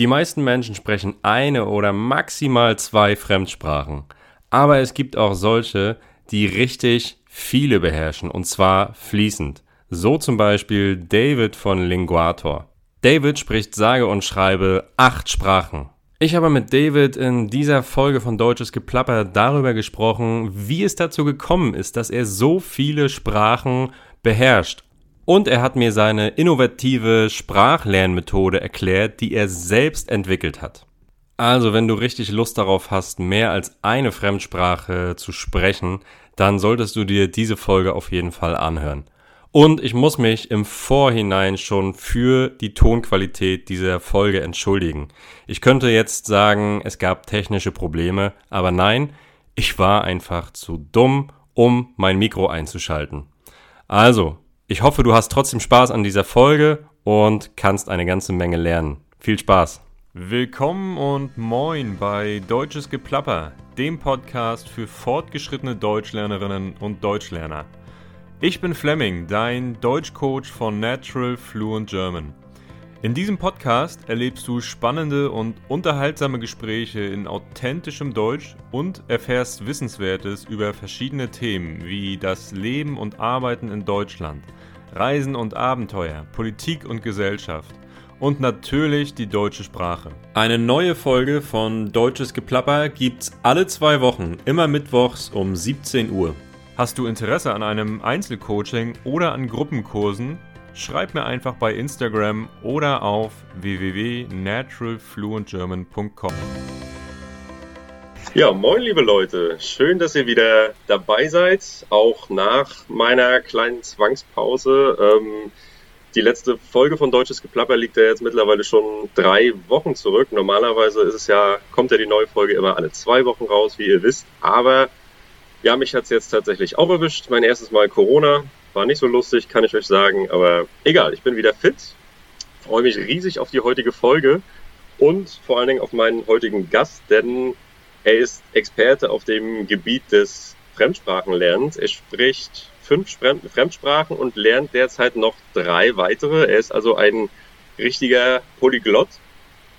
Die meisten Menschen sprechen eine oder maximal zwei Fremdsprachen. Aber es gibt auch solche, die richtig viele beherrschen und zwar fließend. So zum Beispiel David von Linguator. David spricht sage und schreibe acht Sprachen. Ich habe mit David in dieser Folge von Deutsches Geplapper darüber gesprochen, wie es dazu gekommen ist, dass er so viele Sprachen beherrscht und er hat mir seine innovative Sprachlernmethode erklärt, die er selbst entwickelt hat. Also, wenn du richtig Lust darauf hast, mehr als eine Fremdsprache zu sprechen, dann solltest du dir diese Folge auf jeden Fall anhören. Und ich muss mich im Vorhinein schon für die Tonqualität dieser Folge entschuldigen. Ich könnte jetzt sagen, es gab technische Probleme, aber nein, ich war einfach zu dumm, um mein Mikro einzuschalten. Also, ich hoffe, du hast trotzdem Spaß an dieser Folge und kannst eine ganze Menge lernen. Viel Spaß! Willkommen und moin bei Deutsches Geplapper, dem Podcast für fortgeschrittene Deutschlernerinnen und Deutschlerner. Ich bin Fleming, dein Deutschcoach von Natural Fluent German. In diesem Podcast erlebst du spannende und unterhaltsame Gespräche in authentischem Deutsch und erfährst Wissenswertes über verschiedene Themen wie das Leben und Arbeiten in Deutschland – Reisen und Abenteuer, Politik und Gesellschaft und natürlich die deutsche Sprache. Eine neue Folge von Deutsches Geplapper gibt's alle zwei Wochen, immer mittwochs um 17 Uhr. Hast du Interesse an einem Einzelcoaching oder an Gruppenkursen? Schreib mir einfach bei Instagram oder auf www.naturalfluentgerman.com. Ja, moin liebe Leute, schön, dass ihr wieder dabei seid, auch nach meiner kleinen Zwangspause. Ähm, die letzte Folge von Deutsches Geplapper liegt ja jetzt mittlerweile schon drei Wochen zurück. Normalerweise ist es ja, kommt ja die neue Folge immer alle zwei Wochen raus, wie ihr wisst. Aber ja, mich hat es jetzt tatsächlich auch erwischt. Mein erstes Mal Corona. War nicht so lustig, kann ich euch sagen. Aber egal, ich bin wieder fit. Freue mich riesig auf die heutige Folge und vor allen Dingen auf meinen heutigen Gast, denn er ist Experte auf dem Gebiet des Fremdsprachenlernens. Er spricht fünf Fremdsprachen und lernt derzeit noch drei weitere. Er ist also ein richtiger Polyglott.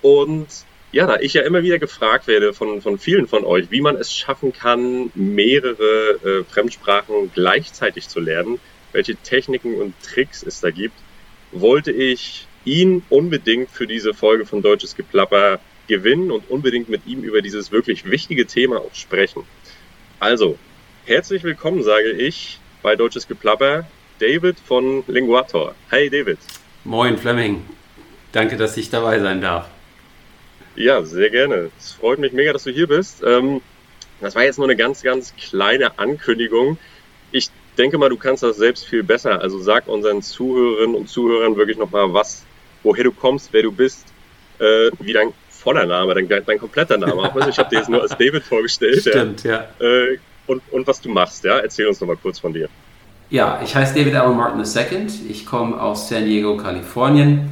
Und ja, da ich ja immer wieder gefragt werde von, von vielen von euch, wie man es schaffen kann, mehrere äh, Fremdsprachen gleichzeitig zu lernen, welche Techniken und Tricks es da gibt, wollte ich ihn unbedingt für diese Folge von Deutsches Geplapper gewinnen und unbedingt mit ihm über dieses wirklich wichtige Thema auch sprechen. Also, herzlich willkommen, sage ich, bei Deutsches Geplapper, David von Linguator. Hey, David. Moin, Fleming. Danke, dass ich dabei sein darf. Ja, sehr gerne. Es freut mich mega, dass du hier bist. Ähm, das war jetzt nur eine ganz, ganz kleine Ankündigung. Ich denke mal, du kannst das selbst viel besser. Also sag unseren Zuhörerinnen und Zuhörern wirklich nochmal was, woher du kommst, wer du bist, äh, wie dein voller Name, dein, dein kompletter Name. Auch ich habe dir jetzt nur als David vorgestellt. Stimmt, ja. ja. Äh, und, und was du machst, ja? Erzähl uns noch mal kurz von dir. Ja, ich heiße David Allen Martin II. Ich komme aus San Diego, Kalifornien.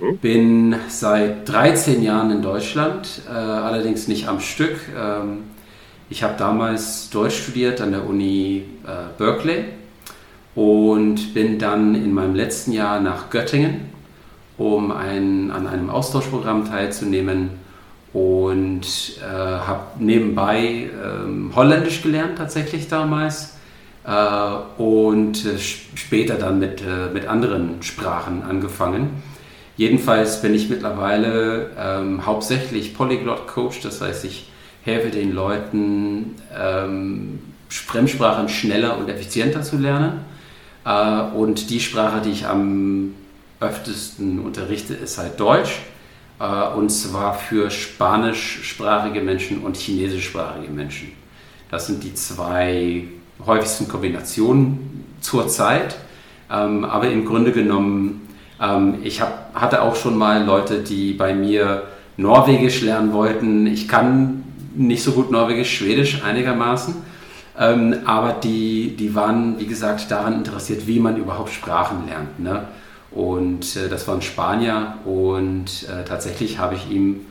Mhm. Bin seit 13 Jahren in Deutschland, äh, allerdings nicht am Stück. Ähm, ich habe damals Deutsch studiert an der Uni äh, Berkeley und bin dann in meinem letzten Jahr nach Göttingen um ein, an einem Austauschprogramm teilzunehmen und äh, habe nebenbei ähm, Holländisch gelernt tatsächlich damals äh, und äh, später dann mit, äh, mit anderen Sprachen angefangen. Jedenfalls bin ich mittlerweile ähm, hauptsächlich Polyglot Coach, das heißt ich helfe den Leuten ähm, Fremdsprachen schneller und effizienter zu lernen. Äh, und die Sprache, die ich am öftesten unterrichte, ist halt Deutsch. Äh, und zwar für spanischsprachige Menschen und chinesischsprachige Menschen. Das sind die zwei häufigsten Kombinationen zurzeit. Ähm, aber im Grunde genommen, ähm, ich hatte auch schon mal Leute, die bei mir Norwegisch lernen wollten. Ich kann nicht so gut Norwegisch, Schwedisch einigermaßen. Ähm, aber die, die waren, wie gesagt, daran interessiert, wie man überhaupt Sprachen lernt. Ne? Und äh, das war ein Spanier und äh, tatsächlich habe ich ihm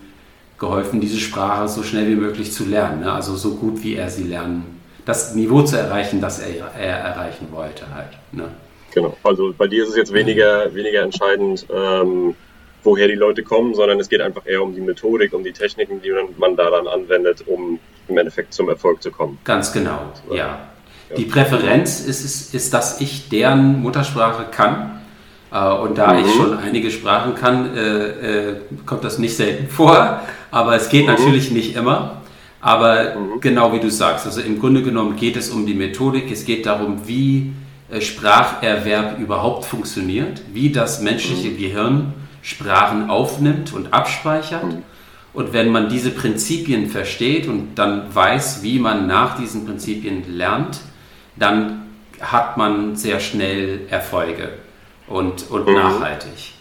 geholfen, diese Sprache so schnell wie möglich zu lernen. Ne? Also so gut wie er sie lernen, das Niveau zu erreichen, das er, er erreichen wollte halt. Ne? Genau, also bei dir ist es jetzt weniger, weniger entscheidend, ähm, woher die Leute kommen, sondern es geht einfach eher um die Methodik, um die Techniken, die man da dann anwendet, um im Endeffekt zum Erfolg zu kommen. Ganz genau, ja. ja. Die Präferenz ist, ist, ist, dass ich deren Muttersprache kann. Äh, und da mhm. ich schon einige Sprachen kann, äh, äh, kommt das nicht selten vor. Aber es geht mhm. natürlich nicht immer. Aber mhm. genau wie du sagst, also im Grunde genommen geht es um die Methodik. Es geht darum, wie äh, Spracherwerb überhaupt funktioniert, wie das menschliche mhm. Gehirn Sprachen aufnimmt und abspeichert. Mhm. Und wenn man diese Prinzipien versteht und dann weiß, wie man nach diesen Prinzipien lernt, dann hat man sehr schnell Erfolge und, und mhm. nachhaltig.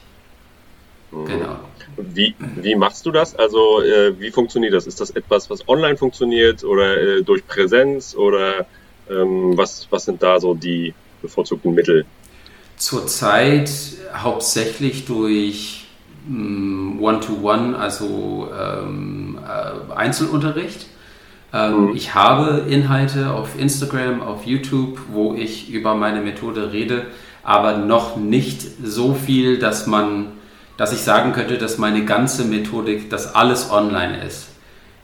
Mhm. Genau. Wie, wie machst du das? Also äh, wie funktioniert das? Ist das etwas, was online funktioniert oder äh, durch Präsenz oder ähm, was, was sind da so die bevorzugten Mittel? Zurzeit hauptsächlich durch mm, One-to-One, -one, also ähm, äh, Einzelunterricht. Ähm, mhm. Ich habe Inhalte auf Instagram, auf YouTube, wo ich über meine Methode rede, aber noch nicht so viel, dass man, dass ich sagen könnte, dass meine ganze Methodik, dass alles online ist.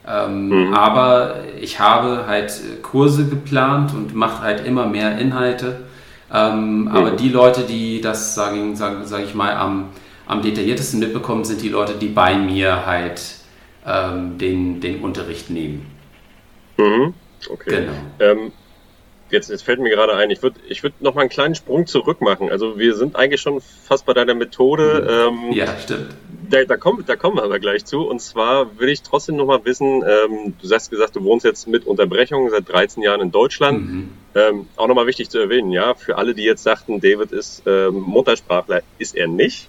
Ähm, mhm. Aber ich habe halt Kurse geplant und mache halt immer mehr Inhalte. Ähm, mhm. Aber die Leute, die das, sage sag, sag ich mal, am, am detailliertesten mitbekommen, sind die Leute, die bei mir halt ähm, den, den Unterricht nehmen. Mhm. Okay. Genau. Jetzt, jetzt fällt mir gerade ein, ich würde ich würd noch mal einen kleinen Sprung zurück machen. Also wir sind eigentlich schon fast bei deiner Methode. Mhm. Ähm, ja, stimmt. Da, da, kommen, da kommen wir aber gleich zu. Und zwar will ich trotzdem noch mal wissen, ähm, du hast gesagt, du wohnst jetzt mit Unterbrechung seit 13 Jahren in Deutschland. Mhm. Ähm, auch noch mal wichtig zu erwähnen, ja, für alle, die jetzt sagten, David ist ähm, Muttersprachler, ist er nicht.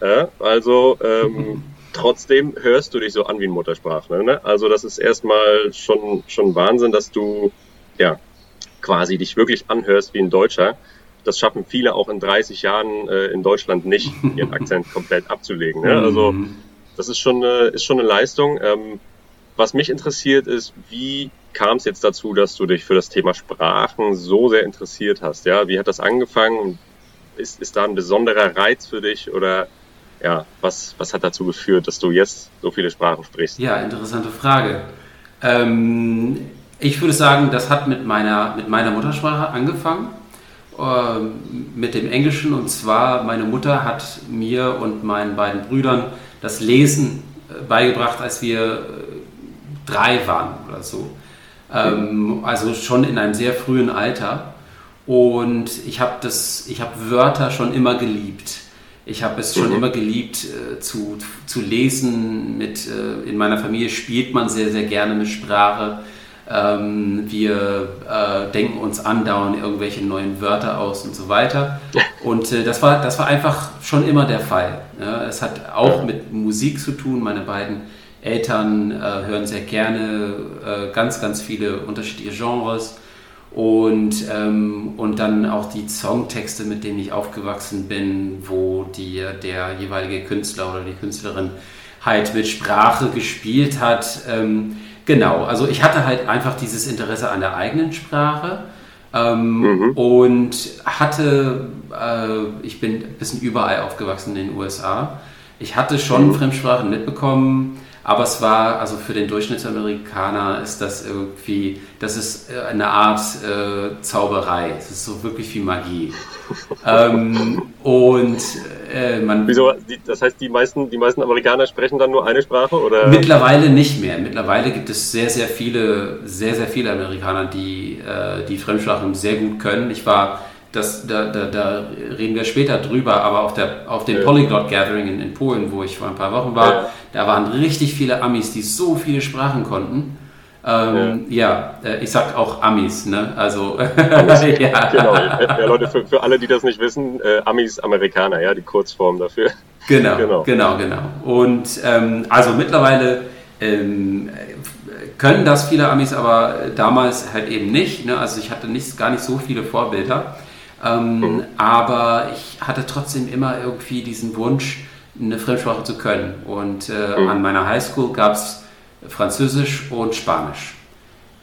Äh, also ähm, trotzdem hörst du dich so an wie ein Muttersprachler. Ne? Also das ist erstmal schon, schon Wahnsinn, dass du ja quasi dich wirklich anhörst wie ein Deutscher. Das schaffen viele auch in 30 Jahren äh, in Deutschland nicht, ihren Akzent komplett abzulegen. Ne? Also mhm. das ist schon eine, ist schon eine Leistung. Ähm, was mich interessiert ist, wie kam es jetzt dazu, dass du dich für das Thema Sprachen so sehr interessiert hast? Ja, wie hat das angefangen? Ist, ist da ein besonderer Reiz für dich oder ja, was, was hat dazu geführt, dass du jetzt so viele Sprachen sprichst? Ja, interessante Frage. Ähm, ich würde sagen, das hat mit meiner, mit meiner Muttersprache angefangen, äh, mit dem Englischen. Und zwar, meine Mutter hat mir und meinen beiden Brüdern das Lesen äh, beigebracht, als wir äh, drei waren oder so. Ähm, also schon in einem sehr frühen Alter. Und ich habe hab Wörter schon immer geliebt. Ich habe es schon mhm. immer geliebt äh, zu, zu lesen. Mit, äh, in meiner Familie spielt man sehr, sehr gerne mit Sprache. Ähm, wir äh, denken uns andauernd irgendwelche neuen Wörter aus und so weiter. Und äh, das, war, das war einfach schon immer der Fall. Ja, es hat auch mit Musik zu tun. Meine beiden Eltern äh, hören sehr gerne äh, ganz, ganz viele unterschiedliche Genres und, ähm, und dann auch die Songtexte, mit denen ich aufgewachsen bin, wo die, der jeweilige Künstler oder die Künstlerin halt mit Sprache gespielt hat. Ähm, genau, also ich hatte halt einfach dieses Interesse an der eigenen Sprache. Ähm, mhm. Und hatte, äh, ich bin ein bisschen überall aufgewachsen in den USA. Ich hatte schon mhm. Fremdsprachen mitbekommen, aber es war, also für den Durchschnittsamerikaner ist das irgendwie, das ist äh, eine Art äh, Zauberei. Es ist so wirklich wie Magie. ähm, und äh, man. Wieso? Das heißt, die meisten, die meisten Amerikaner sprechen dann nur eine Sprache? Oder? Mittlerweile nicht mehr. Mittlerweile gibt es sehr, sehr viele, sehr, sehr viele Amerikaner, die äh, die Fremdsprachen sehr gut können. Ich war das, da, da, da, reden wir später drüber, aber auf, der, auf dem ja. Polyglot Gathering in, in, Polen, wo ich vor ein paar Wochen war, ja. da waren richtig viele Amis, die so viele Sprachen konnten. Ähm, ja. ja, äh, ich sag auch Amis, ne? Also, Amis. ja. Genau. Ja, Leute, für, für alle, die das nicht wissen, äh, Amis, Amerikaner, ja, die Kurzform dafür. Genau, genau, genau. genau. Und ähm, also mittlerweile ähm, können das viele Amis, aber damals halt eben nicht. Ne? Also ich hatte nicht, gar nicht so viele Vorbilder. Ähm, mhm. Aber ich hatte trotzdem immer irgendwie diesen Wunsch, eine Fremdsprache zu können. Und äh, mhm. an meiner Highschool gab es Französisch und Spanisch.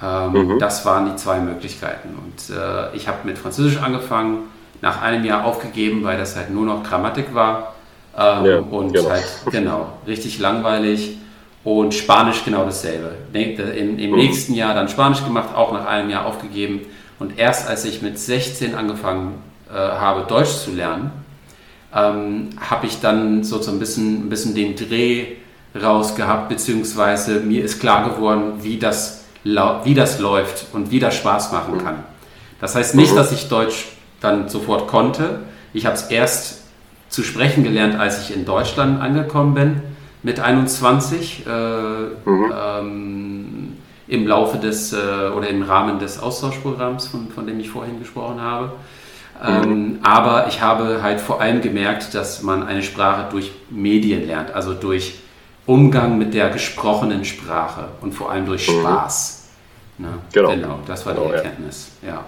Ähm, mhm. Das waren die zwei Möglichkeiten. Und äh, ich habe mit Französisch angefangen, nach einem Jahr aufgegeben, weil das halt nur noch Grammatik war. Ähm, ja, und genau. halt, genau, richtig langweilig. Und Spanisch genau dasselbe. Im, im mhm. nächsten Jahr dann Spanisch gemacht, auch nach einem Jahr aufgegeben. Und erst als ich mit 16 angefangen äh, habe, Deutsch zu lernen, ähm, habe ich dann so, so ein, bisschen, ein bisschen den Dreh rausgehabt, beziehungsweise mir ist klar geworden, wie das, wie das läuft und wie das Spaß machen mhm. kann. Das heißt nicht, mhm. dass ich Deutsch dann sofort konnte. Ich habe es erst zu sprechen gelernt, als ich in Deutschland angekommen bin, mit 21, äh, mhm. ähm, im Laufe des äh, oder im Rahmen des Austauschprogramms, von, von dem ich vorhin gesprochen habe. Ähm, aber ich habe halt vor allem gemerkt, dass man eine Sprache durch Medien lernt, also durch Umgang mit der gesprochenen Sprache und vor allem durch mhm. Spaß. Ne? Genau. genau, das war genau, die Erkenntnis. Ja. ja.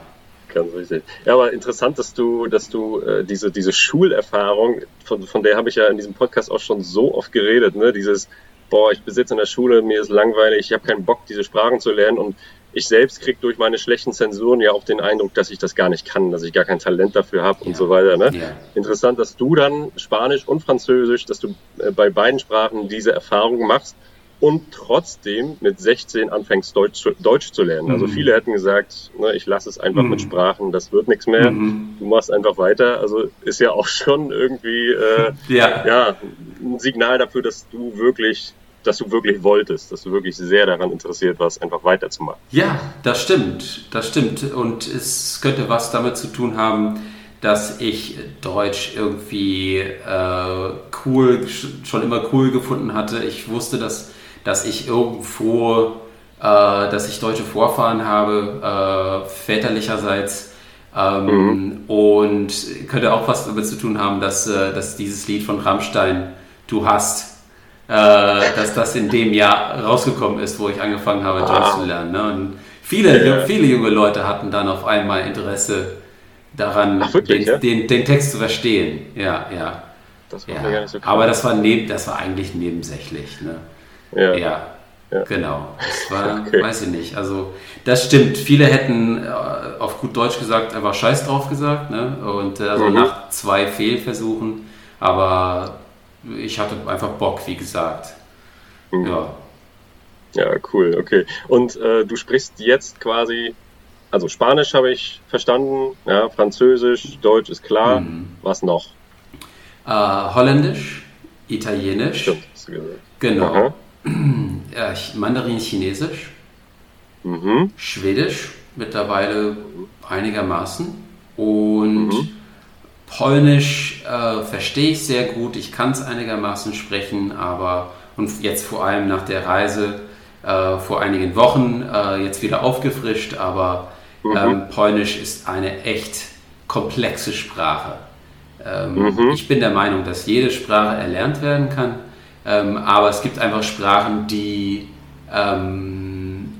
Ganz richtig. Ja, aber interessant, dass du, dass du äh, diese, diese Schulerfahrung, von, von der habe ich ja in diesem Podcast auch schon so oft geredet, ne? Dieses, boah, ich besitze in der Schule, mir ist langweilig, ich habe keinen Bock, diese Sprachen zu lernen und ich selbst kriege durch meine schlechten Zensuren ja auch den Eindruck, dass ich das gar nicht kann, dass ich gar kein Talent dafür habe ja. und so weiter. Ne? Ja. Interessant, dass du dann Spanisch und Französisch, dass du äh, bei beiden Sprachen diese Erfahrung machst und trotzdem mit 16 anfängst Deutsch, Deutsch zu lernen. Also mhm. Also viele hätten gesagt, ne, ich lasse es einfach mhm. mit Sprachen, das wird nichts mehr. Mhm. Du machst einfach weiter. Also ist ja auch schon irgendwie äh, ja. ja ein Signal dafür, dass du wirklich dass du wirklich wolltest, dass du wirklich sehr daran interessiert warst, einfach weiterzumachen. Ja, das stimmt, das stimmt. Und es könnte was damit zu tun haben, dass ich Deutsch irgendwie äh, cool, schon immer cool gefunden hatte. Ich wusste, dass, dass ich irgendwo, äh, dass ich deutsche Vorfahren habe, äh, väterlicherseits. Ähm, mhm. Und könnte auch was damit zu tun haben, dass, äh, dass dieses Lied von Rammstein, Du hast, dass das in dem Jahr rausgekommen ist, wo ich angefangen habe, Deutsch ah. zu lernen. Ne? Und viele, ja. viele junge Leute hatten dann auf einmal Interesse daran, Ach, wirklich, den, ja? den, den, Text zu verstehen. Ja, ja. Das war ja. gar nicht so klar. Aber das war, neben, das war eigentlich nebensächlich. Ne? Ja. ja. Ja. Genau. Das war, okay. weiß ich nicht. Also, das stimmt. Viele hätten äh, auf gut Deutsch gesagt einfach Scheiß drauf gesagt. Ne? Und äh, also mhm. nach zwei Fehlversuchen. Aber ich hatte einfach Bock, wie gesagt. Mhm. Ja. Ja, cool, okay. Und äh, du sprichst jetzt quasi, also Spanisch habe ich verstanden, ja, Französisch, Deutsch ist klar. Mhm. Was noch? Äh, Holländisch, Italienisch. Stimmt, hast du gesagt. Genau. Mandarin, Chinesisch. Mhm. Schwedisch, mittlerweile einigermaßen. Und mhm. Polnisch äh, verstehe ich sehr gut, ich kann es einigermaßen sprechen, aber und jetzt vor allem nach der Reise äh, vor einigen Wochen äh, jetzt wieder aufgefrischt, aber mhm. ähm, Polnisch ist eine echt komplexe Sprache. Ähm, mhm. Ich bin der Meinung, dass jede Sprache erlernt werden kann, ähm, aber es gibt einfach Sprachen, die ähm,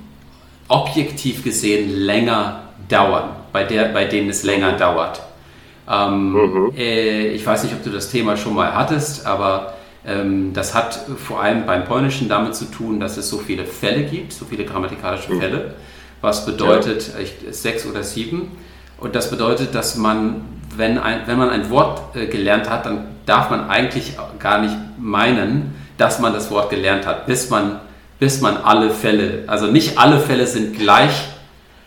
objektiv gesehen länger dauern, bei, der, bei denen es länger dauert. Ähm, mhm. äh, ich weiß nicht, ob du das Thema schon mal hattest, aber ähm, das hat vor allem beim Polnischen damit zu tun, dass es so viele Fälle gibt, so viele grammatikalische mhm. Fälle, was bedeutet ja. ich, sechs oder sieben. Und das bedeutet, dass man, wenn, ein, wenn man ein Wort äh, gelernt hat, dann darf man eigentlich gar nicht meinen, dass man das Wort gelernt hat, bis man, bis man alle Fälle, also nicht alle Fälle sind gleich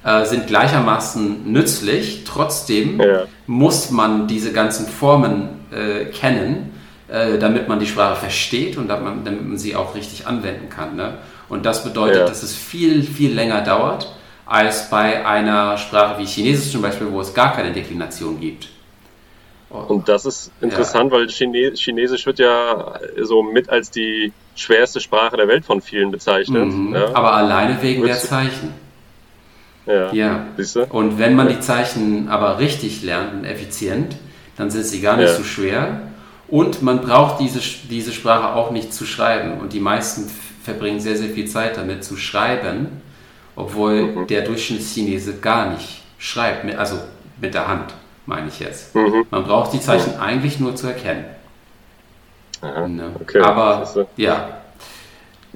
äh, sind gleichermaßen nützlich. Trotzdem ja. muss man diese ganzen Formen äh, kennen, äh, damit man die Sprache versteht und damit man, damit man sie auch richtig anwenden kann. Ne? Und das bedeutet, ja. dass es viel, viel länger dauert als bei einer Sprache wie Chinesisch zum Beispiel, wo es gar keine Deklination gibt. Und das ist interessant, ja. weil Chinesisch wird ja so mit als die schwerste Sprache der Welt von vielen bezeichnet. Mhm. Ja. Aber alleine wegen Würdest der Zeichen. Ja. ja. Und wenn man die Zeichen aber richtig lernt und effizient, dann sind sie gar nicht ja. so schwer. Und man braucht diese, diese Sprache auch nicht zu schreiben. Und die meisten verbringen sehr, sehr viel Zeit damit zu schreiben, obwohl mhm. der Durchschnittschinese gar nicht schreibt, also mit der Hand, meine ich jetzt. Mhm. Man braucht die Zeichen mhm. eigentlich nur zu erkennen. Aha, ne? okay. Aber ja,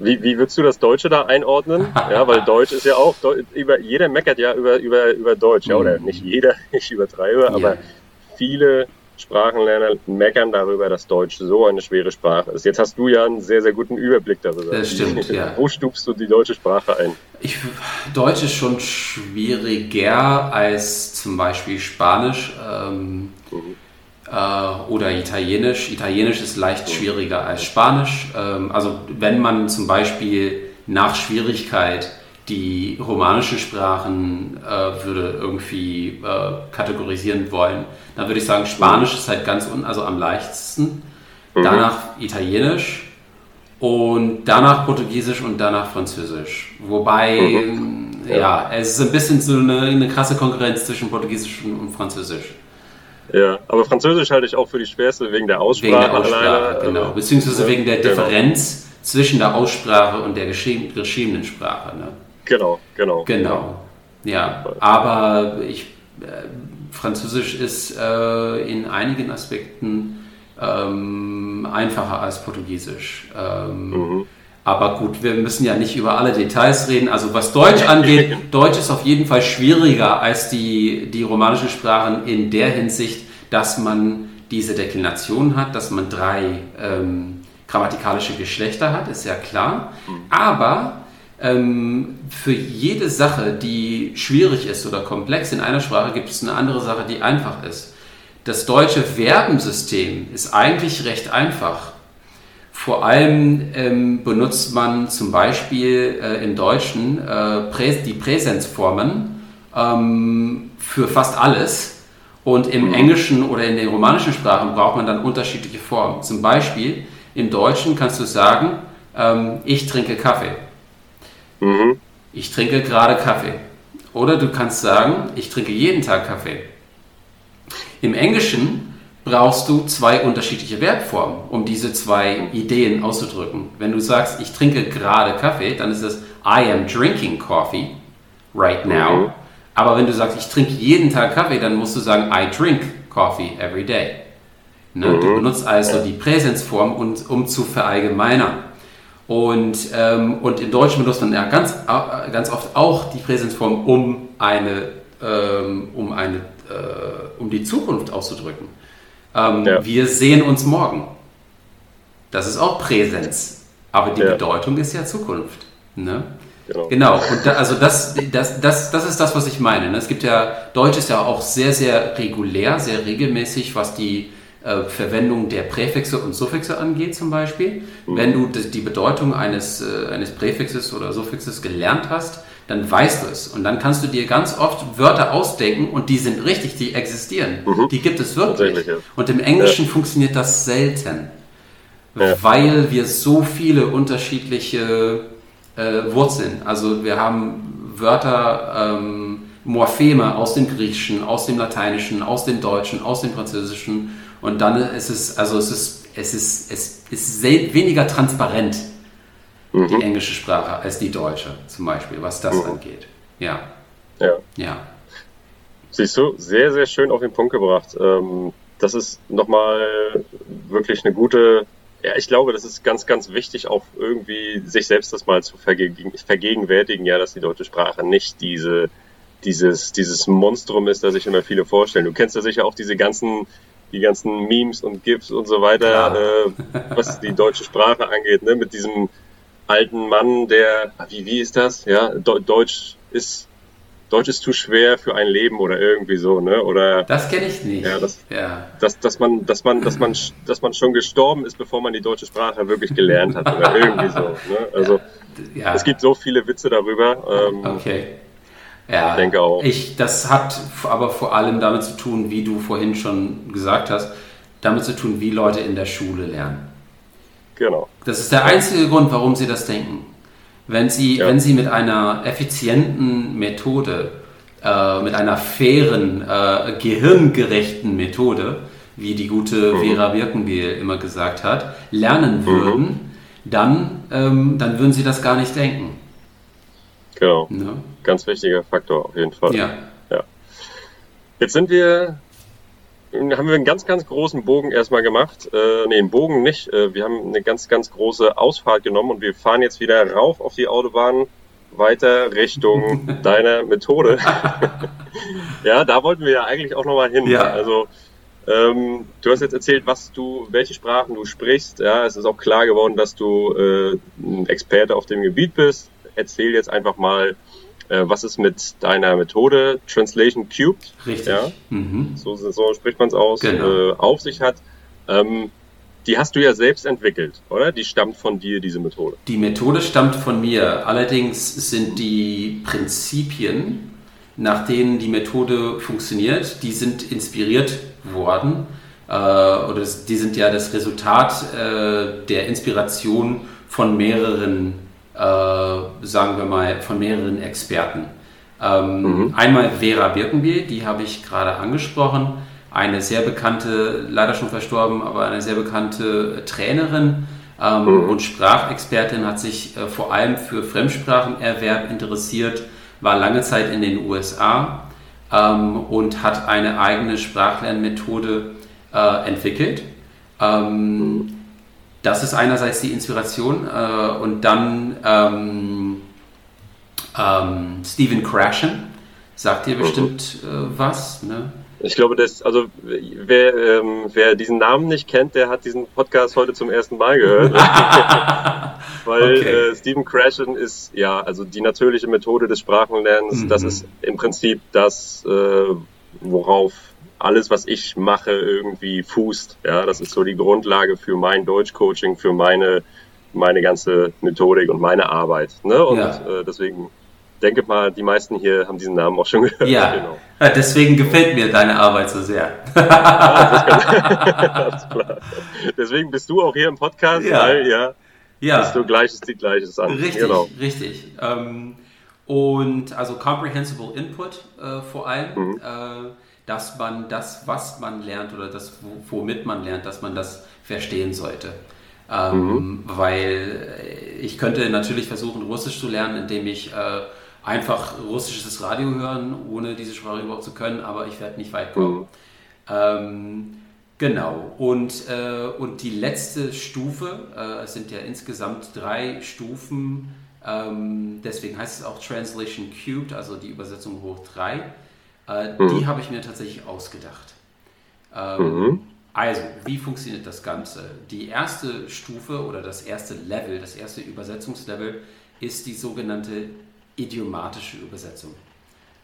wie, wie würdest du das Deutsche da einordnen? Ja, weil Deutsch ist ja auch, über, jeder meckert ja über, über, über Deutsch, ja, oder mhm. nicht jeder, ich übertreibe, aber viele Sprachenlerner meckern darüber, dass Deutsch so eine schwere Sprache ist. Jetzt hast du ja einen sehr, sehr guten Überblick darüber. Das stimmt, ja. Wo stufst du die deutsche Sprache ein? Ich, Deutsch ist schon schwieriger als zum Beispiel Spanisch ähm, mhm. Äh, oder Italienisch. Italienisch ist leicht schwieriger als Spanisch. Ähm, also wenn man zum Beispiel nach Schwierigkeit die romanischen Sprachen äh, würde irgendwie äh, kategorisieren wollen, dann würde ich sagen, Spanisch ist halt ganz unten, also am leichtesten. Mhm. Danach Italienisch und danach Portugiesisch und danach Französisch. Wobei, mhm. ja. ja. es ist ein bisschen so eine, eine krasse Konkurrenz zwischen Portugiesisch und Französisch. Ja, aber Französisch halte ich auch für die schwerste wegen der Aussprache. Wegen der Aussprache, alleine. genau. Beziehungsweise ja, wegen der genau. Differenz genau. zwischen der Aussprache und der geschriebenen Sprache. Ne? Genau, genau. Genau. Ja, aber ich, äh, Französisch ist äh, in einigen Aspekten ähm, einfacher als Portugiesisch. Ähm, mhm. Aber gut, wir müssen ja nicht über alle Details reden. Also was Deutsch angeht, Deutsch ist auf jeden Fall schwieriger als die, die romanischen Sprachen in der Hinsicht, dass man diese Deklination hat, dass man drei ähm, grammatikalische Geschlechter hat, ist ja klar. Mhm. Aber ähm, für jede Sache, die schwierig ist oder komplex in einer Sprache, gibt es eine andere Sache, die einfach ist. Das deutsche Verbensystem ist eigentlich recht einfach. Vor allem ähm, benutzt man zum Beispiel äh, im Deutschen äh, Prä die Präsenzformen ähm, für fast alles. Und im mhm. Englischen oder in den romanischen Sprachen braucht man dann unterschiedliche Formen. Zum Beispiel im Deutschen kannst du sagen, ähm, ich trinke Kaffee. Mhm. Ich trinke gerade Kaffee. Oder du kannst sagen, ich trinke jeden Tag Kaffee. Im Englischen brauchst du zwei unterschiedliche Verbformen, um diese zwei Ideen auszudrücken. Wenn du sagst, ich trinke gerade Kaffee, dann ist es I am drinking coffee right now. Mhm. Aber wenn du sagst, ich trinke jeden Tag Kaffee, dann musst du sagen, I drink coffee every day. Ne? Mhm. Du benutzt also die Präsenzform, um zu verallgemeinern. Und, ähm, und im Deutschen benutzt man ja ganz, ganz oft auch die Präsenzform, um eine, ähm, um eine, äh, um die Zukunft auszudrücken. Ähm, ja. Wir sehen uns morgen. Das ist auch Präsenz, aber die ja. Bedeutung ist ja Zukunft. Ne? Genau. genau. Und da, also das, das, das, das ist das, was ich meine. Ne? Es gibt ja, Deutsch ist ja auch sehr, sehr regulär, sehr regelmäßig, was die äh, Verwendung der Präfixe und Suffixe angeht zum Beispiel. Mhm. Wenn du die Bedeutung eines, äh, eines Präfixes oder Suffixes gelernt hast, dann weißt du es. Und dann kannst du dir ganz oft Wörter ausdenken und die sind richtig, die existieren. Mhm. Die gibt es wirklich. Ja. Und im Englischen ja. funktioniert das selten, ja. weil wir so viele unterschiedliche äh, Wurzeln, also wir haben Wörter, ähm, Morpheme aus dem Griechischen, aus dem Lateinischen, aus dem Deutschen, aus dem Französischen und dann ist es, also es ist, es ist, es ist weniger transparent, mhm. die englische Sprache, als die deutsche zum Beispiel, was das mhm. angeht. Ja. Ja. Ja. Siehst du, sehr, sehr schön auf den Punkt gebracht. Ähm, das ist nochmal wirklich eine gute, ja, ich glaube, das ist ganz, ganz wichtig, auch irgendwie sich selbst das mal zu vergegenwärtigen, ja, dass die deutsche Sprache nicht diese, dieses, dieses Monstrum ist, das sich immer viele vorstellen. Du kennst ja sicher auch diese ganzen die ganzen Memes und GIFs und so weiter, äh, was die deutsche Sprache angeht, ne, mit diesem alten Mann, der, ah, wie, wie ist das? Ja, Deutsch ist, Deutsch ist zu schwer für ein Leben oder irgendwie so, ne? Oder das kenne ich nicht. Ja, das, ja. Dass, dass man, dass man, dass man, dass man schon gestorben ist, bevor man die deutsche Sprache wirklich gelernt hat oder irgendwie so. Ne? Also ja. es gibt so viele Witze darüber. Ähm, okay. Ja, ich denke auch. Ich, das hat aber vor allem damit zu tun, wie du vorhin schon gesagt hast, damit zu tun, wie Leute in der Schule lernen. Genau. Das ist der einzige Grund, warum sie das denken. Wenn sie, ja. wenn sie mit einer effizienten Methode, äh, mit einer fairen, äh, gehirngerechten Methode, wie die gute mhm. Vera Birkenbiel immer gesagt hat, lernen mhm. würden, mhm. dann, ähm, dann würden sie das gar nicht denken. Genau. Ja. Ganz wichtiger Faktor auf jeden Fall. Ja. ja. Jetzt sind wir, haben wir einen ganz, ganz großen Bogen erstmal gemacht. Äh, nee, einen Bogen nicht. Äh, wir haben eine ganz, ganz große Ausfahrt genommen und wir fahren jetzt wieder rauf auf die Autobahn weiter Richtung deiner Methode. ja, da wollten wir ja eigentlich auch nochmal hin. Ja. Also Ähm, du hast jetzt erzählt, was du, welche Sprachen du sprichst. Ja, es ist auch klar geworden, dass du äh, ein Experte auf dem Gebiet bist. Erzähl jetzt einfach mal, äh, was es mit deiner Methode Translation Cubed, Richtig. Ja, Mhm. so, so spricht man es aus, Genau. äh, auf sich hat. Ähm, die hast du ja selbst entwickelt, oder? Die stammt von dir, diese Methode. Die Methode stammt von mir. Allerdings sind die Prinzipien, nach denen die Methode funktioniert, die sind inspiriert worden. Äh, oder die sind ja das Resultat äh, der Inspiration von mehreren, sagen wir mal, von mehreren Experten. Ähm, Einmal Vera Birkenbiel, die habe ich gerade angesprochen. Eine sehr bekannte, leider schon verstorben, aber eine sehr bekannte Trainerin ähm, und Sprachexpertin, hat sich äh, vor allem für Fremdsprachenerwerb interessiert, war lange Zeit in den USA ähm, und hat eine eigene Sprachlernmethode äh, entwickelt. Ähm, das ist einerseits die Inspiration äh, und dann ähm, ähm, Stephen Krashen, sagt dir bestimmt äh, was, ne? Ich glaube, das, also wer, ähm, wer diesen Namen nicht kennt, der hat diesen Podcast heute zum ersten Mal gehört. Weil Okay. äh, Stephen Krashen ist ja, also die natürliche Methode des Sprachenlernens, Mhm. das ist im Prinzip das, äh, worauf alles, was ich mache, irgendwie fußt. Ja, das ist so die Grundlage für mein Deutschcoaching, für meine, meine ganze Methodik und meine Arbeit. Ne? Und Ja. äh, deswegen denke mal, die meisten hier haben diesen Namen auch schon gehört. Ja, Genau. Ja, deswegen gefällt mir deine Arbeit so sehr. Klar. Deswegen bist du auch hier im Podcast, Ja. weil ja, Ja, bist du Gleiches zieht Gleiches an. richtig, Genau. richtig. Ähm, und also comprehensible Input äh, vor allem, äh, dass man das, was man lernt oder das, wo- womit man lernt, dass man das verstehen sollte. Ähm, Weil äh, ich könnte natürlich versuchen, Russisch zu lernen, indem ich äh, einfach russisches Radio hören, ohne diese Sprache überhaupt zu können, aber ich werde nicht weit kommen. Ähm, genau. Und, äh, und die letzte Stufe, äh, es sind ja insgesamt drei Stufen, ähm, deswegen heißt es auch Translation Cubed, also die Übersetzung hoch drei. Äh, Die habe ich mir tatsächlich ausgedacht. Ähm, Also, wie funktioniert das Ganze? Die erste Stufe oder das erste Level, das erste Übersetzungslevel ist die sogenannte idiomatische Übersetzung.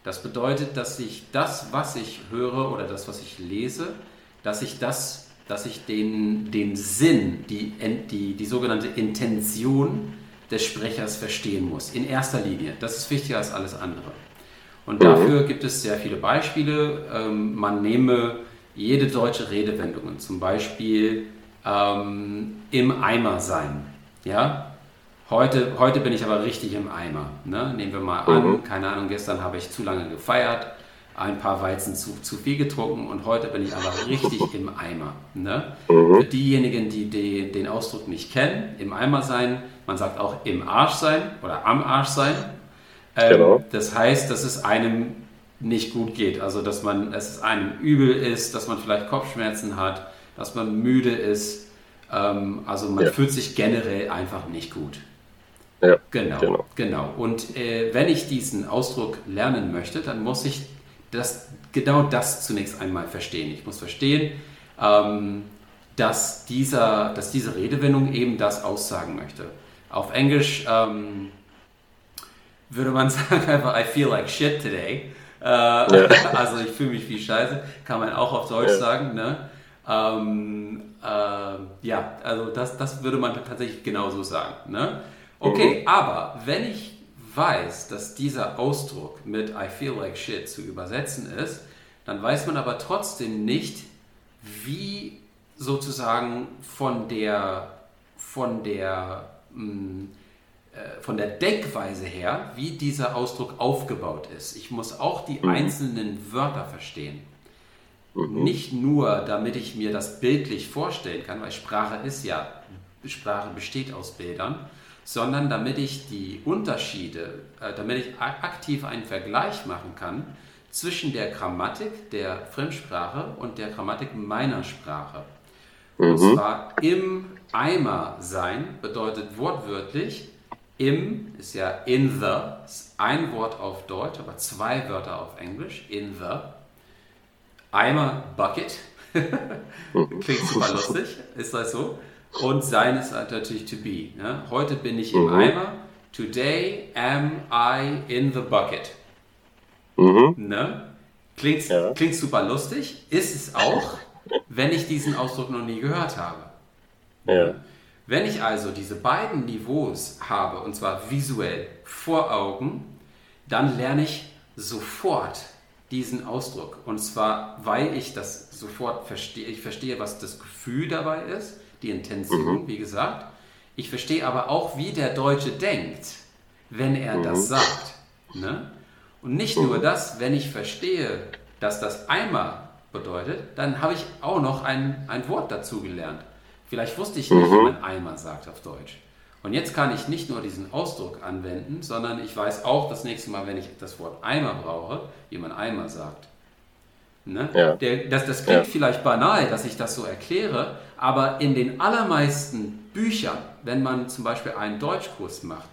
Das bedeutet, dass ich das, was ich höre oder das, was ich lese, dass ich das, dass ich den, den Sinn, die, die, die sogenannte Intention des Sprechers verstehen muss. In erster Linie. Das ist wichtiger als alles andere. Und dafür gibt es sehr viele Beispiele. Ähm, man nehme jede deutsche Redewendung, zum Beispiel ähm, im Eimer sein. Ja? Heute, heute bin ich aber richtig im Eimer. Ne? Nehmen wir mal an, keine Ahnung, gestern habe ich zu lange gefeiert, ein paar Weizen zu, zu viel getrunken und heute bin ich aber richtig im Eimer. Ne? Für diejenigen, die, die den Ausdruck nicht kennen, im Eimer sein, man sagt auch im Arsch sein oder am Arsch sein. Ähm, Genau. Das heißt, dass es einem nicht gut geht. Also, dass, man, dass es einem übel ist, dass man vielleicht Kopfschmerzen hat, dass man müde ist. Ähm, also, man Ja. fühlt sich generell einfach nicht gut. Ja, Genau, Genau. genau. Und äh, wenn ich diesen Ausdruck lernen möchte, dann muss ich das, genau das zunächst einmal verstehen. Ich muss verstehen, ähm, dass, dieser, dass diese Redewendung eben das aussagen möchte. Auf Englisch ähm, würde man sagen einfach, I feel like shit today. Äh, Also ich fühle mich wie Scheiße, kann man auch auf Deutsch Ja. sagen. Ne? Ähm, äh, ja, also das, das würde man tatsächlich genauso sagen. Ne? Okay, aber wenn ich weiß, dass dieser Ausdruck mit I feel like shit zu übersetzen ist, dann weiß man aber trotzdem nicht, wie sozusagen von der, von der, mh, äh, von der Denkweise her, wie dieser Ausdruck aufgebaut ist. Ich muss auch die einzelnen Wörter verstehen. Nicht nur, damit ich mir das bildlich vorstellen kann, weil Sprache ist ja, Sprache besteht aus Bildern, sondern damit ich die Unterschiede, äh, damit ich ak- aktiv einen Vergleich machen kann zwischen der Grammatik der Fremdsprache und der Grammatik meiner Sprache. Und zwar im Eimer sein bedeutet wortwörtlich, im ist ja in the, ist ein Wort auf Deutsch, aber zwei Wörter auf Englisch, in the. Eimer, Bucket, Klingt super lustig, ist das so? Und sein ist halt natürlich to be. Ne? Heute bin ich im mhm. Eimer. Today am I in the bucket. Mhm. Ne? Klingt, ja. klingt super lustig, ist es auch, wenn ich diesen Ausdruck noch nie gehört habe. Ja. Wenn ich also diese beiden Niveaus habe, und zwar visuell vor Augen, dann lerne ich sofort diesen Ausdruck. Und zwar, weil ich das sofort verstehe. Ich verstehe, was das Gefühl dabei ist, die Intention, mhm. wie gesagt. Ich verstehe aber auch, wie der Deutsche denkt, wenn er mhm. das sagt. Ne? Und nicht mhm. nur das, wenn ich verstehe, dass das Eimer bedeutet, dann habe ich auch noch ein, ein Wort dazu gelernt. Vielleicht wusste ich nicht, wie mhm. man Eimer sagt auf Deutsch. Und jetzt kann ich nicht nur diesen Ausdruck anwenden, sondern ich weiß auch das nächste Mal, wenn ich das Wort Eimer brauche, wie man Eimer sagt. Ne? Ja. Der, das, das klingt ja. vielleicht banal, dass ich das so erkläre, aber in den allermeisten Büchern, wenn man zum Beispiel einen Deutschkurs macht,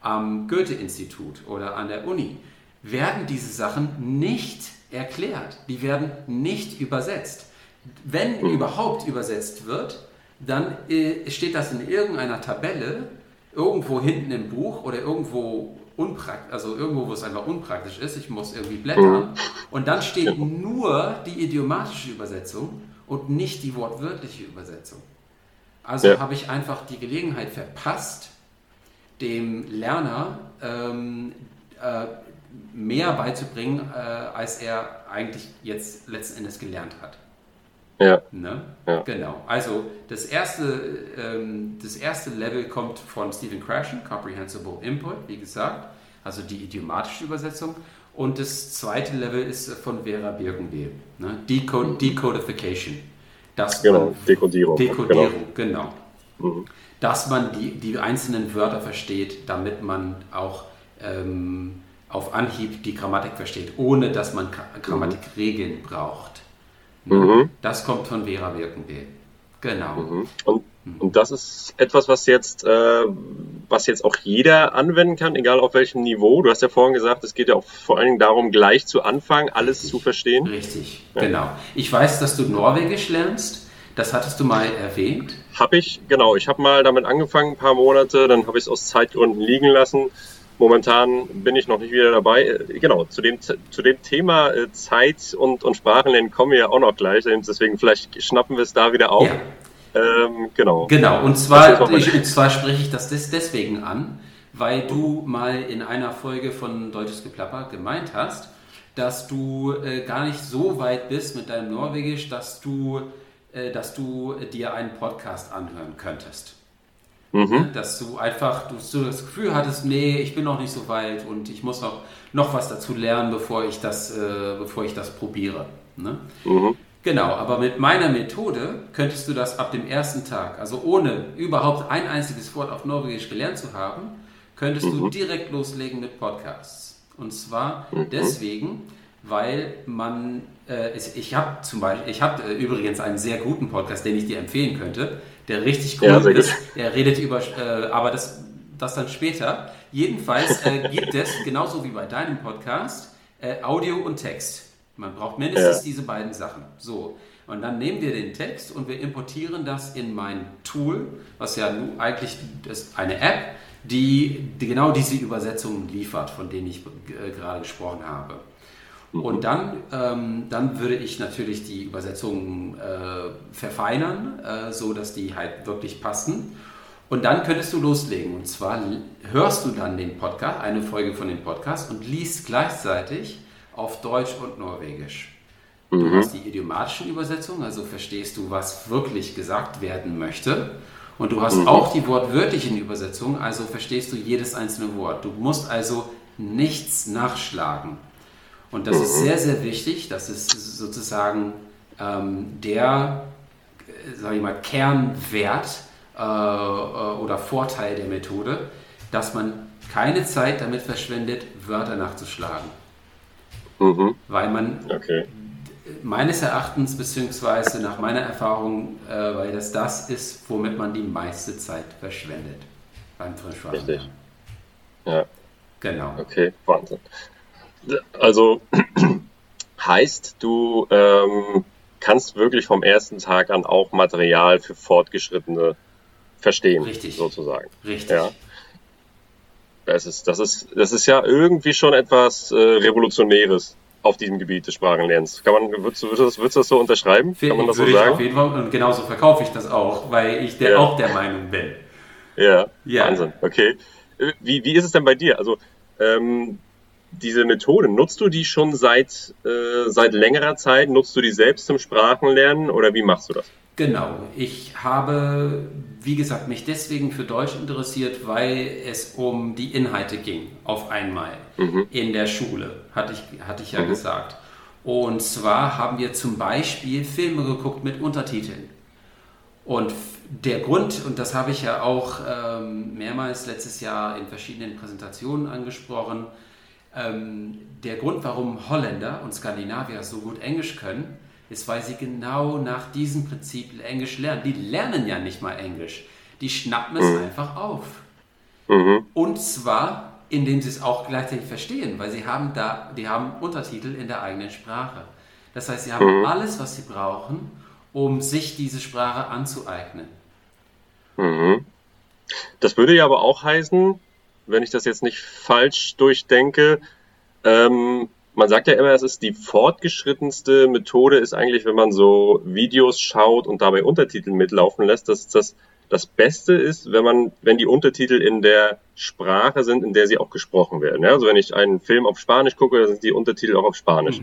am Goethe-Institut oder an der Uni, werden diese Sachen nicht erklärt. Die werden nicht übersetzt. Wenn mhm. überhaupt übersetzt wird, dann äh, steht das in irgendeiner Tabelle, irgendwo hinten im Buch oder irgendwo unpraktisch, also irgendwo, wo es einfach unpraktisch ist, ich muss irgendwie blättern. Und dann steht nur die idiomatische Übersetzung und nicht die wortwörtliche Übersetzung. Also ja. habe ich einfach die Gelegenheit verpasst, dem Lerner ähm, äh, mehr beizubringen, äh, als er eigentlich jetzt letzten Endes gelernt hat. Ja. Ne? ja. Genau. Also das erste, ähm, das erste Level kommt von Stephen Krashen, Comprehensible Input, wie gesagt, also die idiomatische Übersetzung. Und das zweite Level ist von Vera Birkenweh, ne? Decode, mhm. Decodification. Dass genau, Dekodierung. Dekodierung, genau. genau. Mhm. Dass man die, die einzelnen Wörter versteht, damit man auch ähm, auf Anhieb die Grammatik versteht, ohne dass man Grammatikregeln braucht. Mhm. Das kommt von Vera Birkenweh. Genau. Mhm. Und, und, das ist etwas, was jetzt, äh, was jetzt auch jeder anwenden kann, egal auf welchem Niveau. Du hast ja vorhin gesagt, es geht ja auch vor allen Dingen darum, gleich zu Anfang alles Richtig. zu verstehen. Richtig, ja. genau. Ich weiß, dass du Norwegisch lernst. Das hattest du mal erwähnt. Habe ich, genau. Ich habe mal damit angefangen, ein paar Monate, dann habe ich es aus Zeitgründen liegen lassen. Momentan bin ich noch nicht wieder dabei. Äh, genau, zu dem, zu dem Thema äh, Zeit und, und Sprachenlernen kommen wir ja auch noch gleich. Deswegen vielleicht schnappen wir es da wieder auf. Ja. Ähm, genau. Genau, und zwar, ich, und zwar spreche ich das deswegen an, weil du mal in einer Folge von Deutsches Geplapper gemeint hast, dass du äh, gar nicht so weit bist mit deinem Norwegisch, dass du, äh, dass du dir einen Podcast anhören könntest. Mhm. Dass du einfach du, du das Gefühl hattest, nee, ich bin noch nicht so weit und ich muss noch, noch was dazu lernen, bevor ich das, äh, bevor ich das probiere. Ne? Mhm. Genau, aber mit meiner Methode könntest du das ab dem ersten Tag, also ohne überhaupt ein einziges Wort auf Norwegisch gelernt zu haben, könntest mhm. du direkt loslegen mit Podcasts. Und zwar mhm. deswegen, weil man, äh, ich habe zum Beispiel, ich habe äh, übrigens einen sehr guten Podcast, den ich dir empfehlen könnte der richtig cool ja, ist. Er redet über, äh, aber das, das dann später. Jedenfalls äh, gibt es, genauso wie bei deinem Podcast, äh, Audio und Text. Man braucht mindestens ja. diese beiden Sachen. So. Und dann nehmen wir den Text und wir importieren das in mein Tool, was ja eigentlich ist eine App, die, die genau diese Übersetzungen liefert, von denen ich äh, gerade gesprochen habe. Und dann, ähm, dann würde ich natürlich die Übersetzungen äh, verfeinern, äh, so dass die halt wirklich passen. Und dann könntest du loslegen. Und zwar hörst du dann den Podcast, eine Folge von dem Podcast und liest gleichzeitig auf Deutsch und Norwegisch. Du mhm. hast die idiomatischen Übersetzungen, also verstehst du, was wirklich gesagt werden möchte. Und du hast mhm. auch die wortwörtlichen Übersetzungen, also verstehst du jedes einzelne Wort. Du musst also nichts nachschlagen. Und das ist sehr, sehr wichtig. Das ist sozusagen ähm, der, sage ich mal, Kernwert äh, äh, oder Vorteil der Methode, dass man keine Zeit damit verschwendet, Wörter nachzuschlagen. Mhm. Weil man okay. meines Erachtens, beziehungsweise nach meiner Erfahrung, äh, weil das das ist, womit man die meiste Zeit verschwendet beim Frischwasser. Richtig. Ja. Genau. Okay, Wahnsinn. Also heißt, du, ähm, kannst wirklich vom ersten Tag an auch Material für Fortgeschrittene verstehen, Richtig. sozusagen. Richtig. Ja. Das ist, das ist, das ist ja irgendwie schon etwas äh, Revolutionäres auf diesem Gebiet des Sprachenlernens. Kann man, würdest du, würdest, würdest du das so unterschreiben? Kann man das so sagen? auf jeden Fall und genauso verkaufe ich das auch, weil ich der, Ja. auch der Meinung bin. Ja, Ja. Wahnsinn. Okay. Äh, Wie, wie ist es denn bei dir? Also, ähm, diese Methode, nutzt du die schon seit, äh, seit längerer Zeit? Nutzt du die selbst zum Sprachenlernen oder wie machst du das? Genau, ich habe, wie gesagt, mich deswegen für Deutsch interessiert, weil es um die Inhalte ging, auf einmal in der Schule, hatte ich, hatte ich ja gesagt. Und zwar haben wir zum Beispiel Filme geguckt mit Untertiteln. Und der Grund, und das habe ich ja auch ähm, mehrmals letztes Jahr in verschiedenen Präsentationen angesprochen, ähm, der Grund, warum Holländer und Skandinavier so gut Englisch können, ist, weil sie genau nach diesem Prinzip Englisch lernen. Die lernen ja nicht mal Englisch. Die schnappen es einfach auf. Mhm. Und zwar, indem sie es auch gleichzeitig verstehen, weil sie haben da, die haben Untertitel in der eigenen Sprache. Das heißt, sie haben alles, was sie brauchen, um sich diese Sprache anzueignen. Mhm. Das würde ja aber auch heißen, wenn ich das jetzt nicht falsch durchdenke, ähm, man sagt ja immer, es ist die fortgeschrittenste Methode, ist eigentlich, wenn man so Videos schaut und dabei Untertitel mitlaufen lässt, dass das das Beste ist, wenn man, wenn die Untertitel in der Sprache sind, in der sie auch gesprochen werden. Ja, also wenn ich einen Film auf Spanisch gucke, dann sind die Untertitel auch auf Spanisch.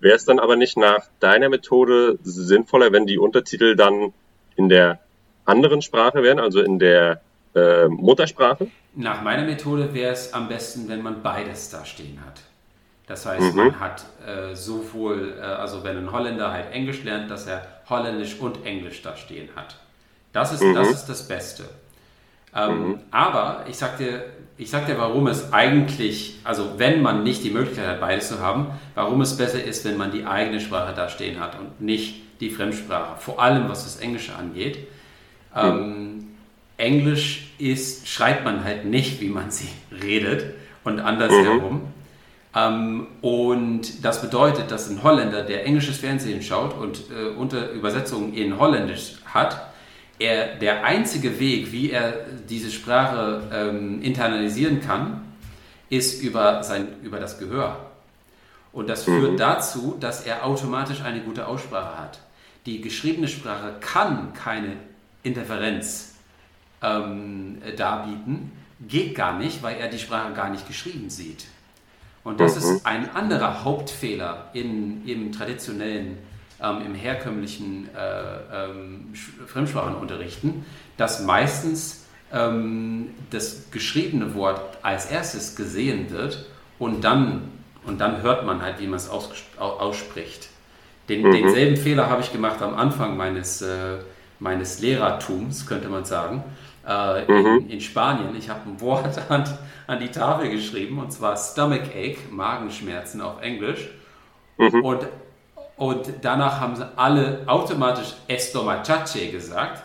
Wäre es dann aber nicht nach deiner Methode sinnvoller, wenn die Untertitel dann in der anderen Sprache wären, also in der äh, Muttersprache? Nach meiner Methode wäre es am besten, wenn man beides da stehen hat. Das heißt, Mhm. man hat äh, sowohl, äh, also wenn ein Holländer halt Englisch lernt, dass er Holländisch und Englisch da stehen hat. Das ist, das, ist das Beste. Ähm, Aber ich sag, dir, ich sag dir, warum es eigentlich, also wenn man nicht die Möglichkeit hat, beides zu haben, warum es besser ist, wenn man die eigene Sprache da stehen hat und nicht die Fremdsprache. Vor allem, was das Englische angeht. Ähm, Englisch ist, schreibt man halt nicht, wie man sie redet und andersherum. Ähm, und das bedeutet, dass ein Holländer, der englisches Fernsehen schaut und äh, unter Übersetzungen in Holländisch hat, er, der einzige Weg, wie er diese Sprache ähm, internalisieren kann, ist über, sein, über das Gehör. Und das führt dazu, dass er automatisch eine gute Aussprache hat. Die geschriebene Sprache kann keine Interferenz ähm, darbieten, geht gar nicht, weil er die Sprache gar nicht geschrieben sieht. Und das ist ein anderer Hauptfehler in, im traditionellen, ähm, im herkömmlichen äh, ähm, Fremdsprachenunterrichten, dass meistens ähm, das geschriebene Wort als erstes gesehen wird und dann, und dann hört man halt, wie man es aus, au- ausspricht. Den, Denselben Fehler habe ich gemacht am Anfang meines, äh, meines Lehrertums, könnte man sagen, äh, in, in Spanien. Ich habe ein Wort an, an die Tafel geschrieben, und zwar Stomachache, Magenschmerzen auf Englisch. Und, und danach haben sie alle automatisch Estomachache gesagt.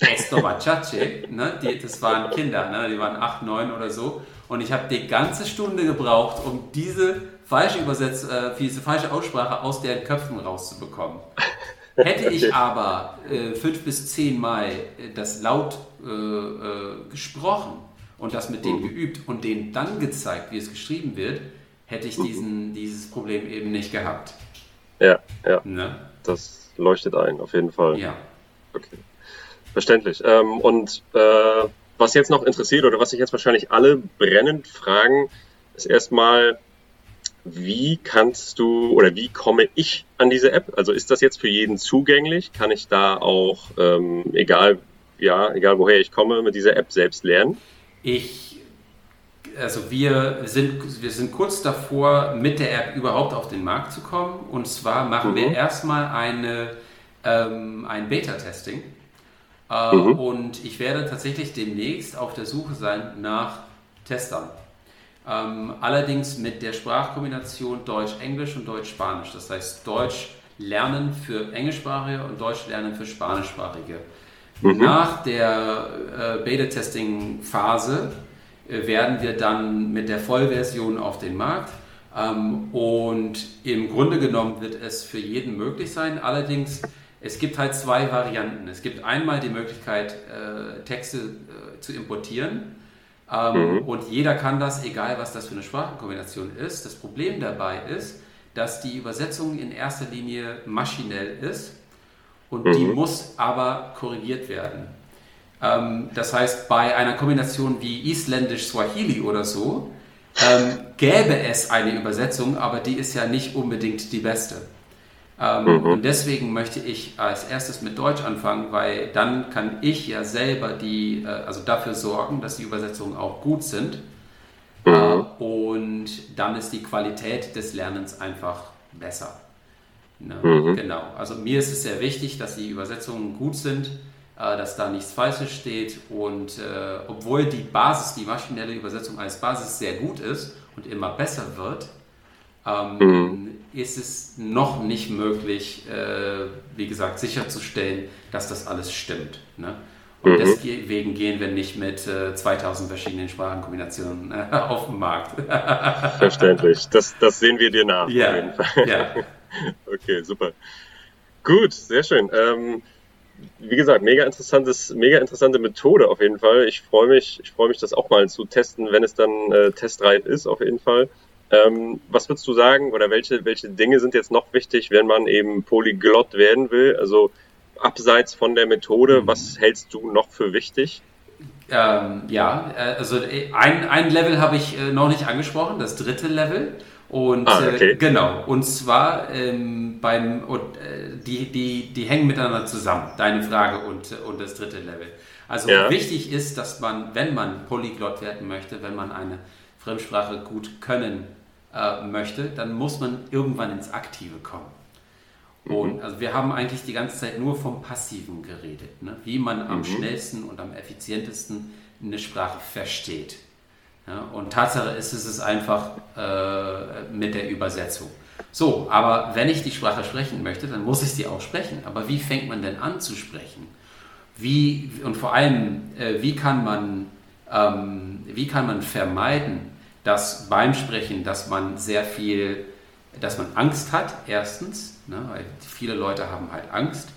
Estomachache, ne? die, das waren Kinder, ne? die waren acht, neun oder so. Und ich habe die ganze Stunde gebraucht, um diese falsche Übersetz äh, diese falsche Aussprache aus deren Köpfen rauszubekommen. Hätte ich aber äh, fünf bis zehn Mal äh, das laut äh, äh, gesprochen und das mit denen geübt und denen dann gezeigt, wie es geschrieben wird, hätte ich diesen, dieses Problem eben nicht gehabt. Ja, ja, Ne? das leuchtet ein, auf jeden Fall. Ja. Okay. Verständlich. Ähm, und äh, was jetzt noch interessiert oder was sich jetzt wahrscheinlich alle brennend fragen, ist erstmal, wie kannst du oder wie komme ich an diese App? Also ist das jetzt für jeden zugänglich? Kann ich da auch, ähm, egal, ja, egal woher ich komme, mit dieser App selbst lernen? Ich, also wir sind, wir sind kurz davor, mit der App überhaupt auf den Markt zu kommen. Und zwar machen wir erstmal eine, ähm, ein Beta-Testing. Äh, Und ich werde tatsächlich demnächst auf der Suche sein nach Testern. Ähm, allerdings mit der Sprachkombination Deutsch-Englisch und Deutsch-Spanisch. Das heißt, Deutsch lernen für Englischsprachige und Deutsch lernen für Spanischsprachige. Nach der äh, Beta-Testing-Phase äh, werden wir dann mit der Vollversion auf den Markt. Ähm, und im Grunde genommen wird es für jeden möglich sein. Allerdings, es gibt halt zwei Varianten. Es gibt einmal die Möglichkeit, äh, Texte äh, zu importieren. Ähm, mhm. Und jeder kann das, egal was das für eine Sprachenkombination ist. Das Problem dabei ist, dass die Übersetzung in erster Linie maschinell ist und mhm. die muss aber korrigiert werden. Ähm, das heißt, bei einer Kombination wie Isländisch-Swahili oder so ähm, gäbe es eine Übersetzung, aber die ist ja nicht unbedingt die beste. Ähm, mhm. Und deswegen möchte ich als erstes mit Deutsch anfangen, weil dann kann ich ja selber die, äh, also dafür sorgen, dass die Übersetzungen auch gut sind. Mhm. Äh, und dann ist die Qualität des Lernens einfach besser. Ne? Mhm. Genau. Also mir ist es sehr wichtig, dass die Übersetzungen gut sind äh, dass da nichts Falsches steht. Und äh, obwohl die Basis, die maschinelle Übersetzung als Basis sehr gut ist und immer besser wird, ähm, mhm. ist es noch nicht möglich, äh, wie gesagt, sicherzustellen, dass das alles stimmt. Ne? Und mhm. deswegen gehen wir nicht mit äh, 2000 verschiedenen Sprachenkombinationen äh, auf den Markt. Verständlich. Das, das sehen wir dir nach. Ja. ja. okay, super. Gut, sehr schön. Ähm, wie gesagt, mega interessantes, mega interessante Methode auf jeden Fall. Ich freue mich, ich freue mich, das auch mal zu testen, wenn es dann äh, testreif ist, auf jeden Fall. Ähm, was würdest du sagen oder welche, welche Dinge sind jetzt noch wichtig, wenn man eben Polyglott werden will? Also abseits von der Methode, mhm. was hältst du noch für wichtig? Ähm, ja, äh, also äh, ein, ein Level habe ich äh, noch nicht angesprochen, das dritte Level. Und ah, okay. äh, genau, und zwar ähm, beim und, äh, die, die, die hängen miteinander zusammen, deine Frage und, und das dritte Level. Also ja. wichtig ist, dass man, wenn man Polyglott werden möchte, wenn man eine Fremdsprache gut können äh, möchte, dann muss man irgendwann ins Aktive kommen. Mhm. Und also wir haben eigentlich die ganze Zeit nur vom Passiven geredet, ne? wie man am mhm. schnellsten und am effizientesten eine Sprache versteht. Ja, und Tatsache ist, es ist einfach äh, mit der Übersetzung. So, aber wenn ich die Sprache sprechen möchte, dann muss ich sie auch sprechen. Aber wie fängt man denn an zu sprechen? Wie, und vor allem, äh, wie, kann man, ähm, wie kann man vermeiden, dass beim Sprechen, dass man sehr viel, dass man Angst hat, erstens, ne, weil viele Leute haben halt Angst.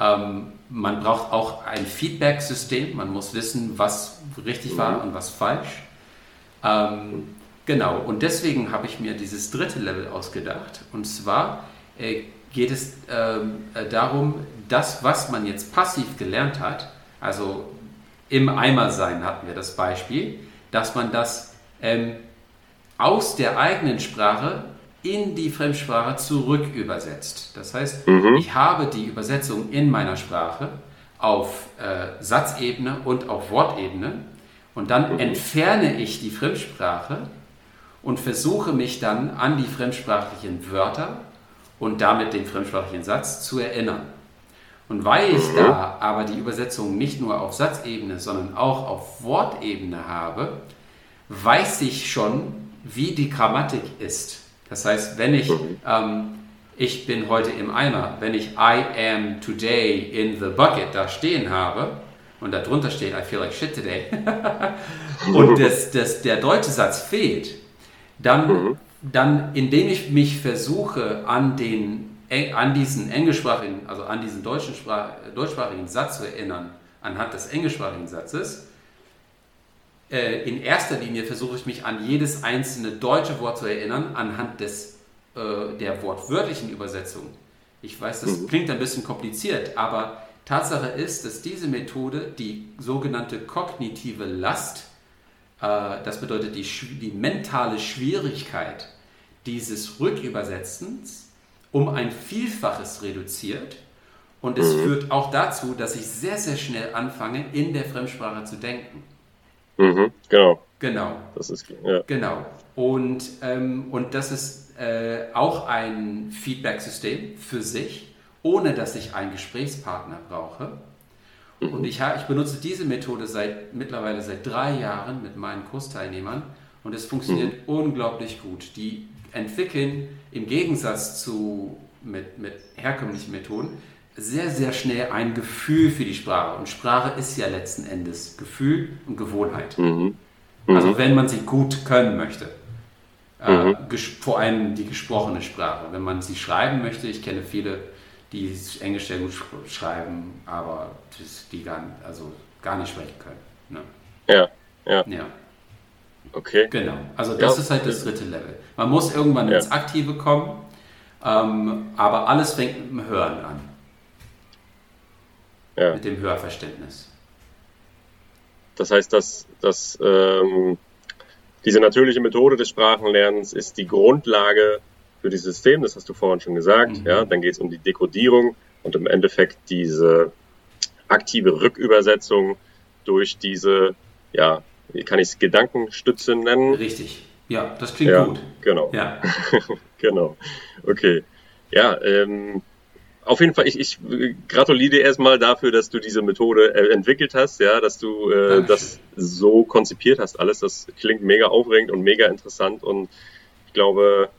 Ähm, man braucht auch ein Feedback-System, man muss wissen, was richtig war und was falsch. Ähm, genau, und deswegen habe ich mir dieses dritte Level ausgedacht. Und zwar äh, geht es ähm, äh, darum, das, was man jetzt passiv gelernt hat, also im Eimer sein hatten wir das Beispiel, dass man das ähm, aus der eigenen Sprache in die Fremdsprache zurück übersetzt. Das heißt, mhm. ich habe die Übersetzung in meiner Sprache auf äh, Satzebene und auf Wortebene und dann mhm. entferne ich die Fremdsprache und versuche mich dann an die fremdsprachlichen Wörter und damit den fremdsprachlichen Satz zu erinnern. Und weil ich mhm. da aber die Übersetzung nicht nur auf Satzebene, sondern auch auf Wortebene habe, weiß ich schon, wie die Grammatik ist. Das heißt, wenn ich, mhm. ähm, ich bin heute im Eimer, wenn ich I am today in the bucket da stehen habe, und darunter steht I feel like shit today und das, das, der deutsche Satz fehlt, dann, mhm. dann indem ich mich versuche an, den, an diesen englischsprachigen, also an diesen deutschen Sprach, deutschsprachigen Satz zu erinnern, anhand des englischsprachigen Satzes, äh, in erster Linie versuche ich mich an jedes einzelne deutsche Wort zu erinnern, anhand des, äh, der wortwörtlichen Übersetzung. Ich weiß, das mhm. klingt ein bisschen kompliziert, aber Tatsache ist, dass diese Methode die sogenannte kognitive Last, äh, das bedeutet die, die mentale Schwierigkeit dieses Rückübersetzens, um ein Vielfaches reduziert. Und es mhm. führt auch dazu, dass ich sehr, sehr schnell anfange, in der Fremdsprache zu denken. Mhm, genau. Genau. Das ist, ja. Genau. Und, ähm, und das ist äh, auch ein Feedback-System für sich ohne dass ich einen Gesprächspartner brauche. Mhm. Und ich, ich benutze diese Methode seit mittlerweile seit drei Jahren mit meinen Kursteilnehmern und es funktioniert mhm. unglaublich gut. Die entwickeln im Gegensatz zu mit, mit herkömmlichen Methoden sehr, sehr schnell ein Gefühl für die Sprache. Und Sprache ist ja letzten Endes Gefühl und Gewohnheit. Mhm. Mhm. Also wenn man sie gut können möchte. Äh, mhm. vor allem die gesprochene Sprache. Wenn man sie schreiben möchte, ich kenne viele, die Englisch sehr gut schreiben, aber die gar, also gar nicht sprechen können. Ne? Ja, ja. Ja. Okay. Genau. Also das ja. ist halt das dritte Level. Man muss irgendwann ja. ins Aktive kommen, ähm, aber alles fängt mit dem Hören an. Ja. Mit dem Hörverständnis. Das heißt, dass, dass ähm, diese natürliche Methode des Sprachenlernens ist die Grundlage für dieses System, das hast du vorhin schon gesagt. Mhm. Ja, dann geht es um die Dekodierung und im Endeffekt diese aktive Rückübersetzung durch diese, ja, wie kann ich es, Gedankenstütze nennen? Richtig. Ja, das klingt ja, gut. Genau. Ja. genau. Okay. Ja, ähm, auf jeden Fall, ich, ich gratuliere dir erstmal dafür, dass du diese Methode äh, entwickelt hast, ja, dass du äh, das so konzipiert hast, alles. Das klingt mega aufregend und mega interessant und ich glaube,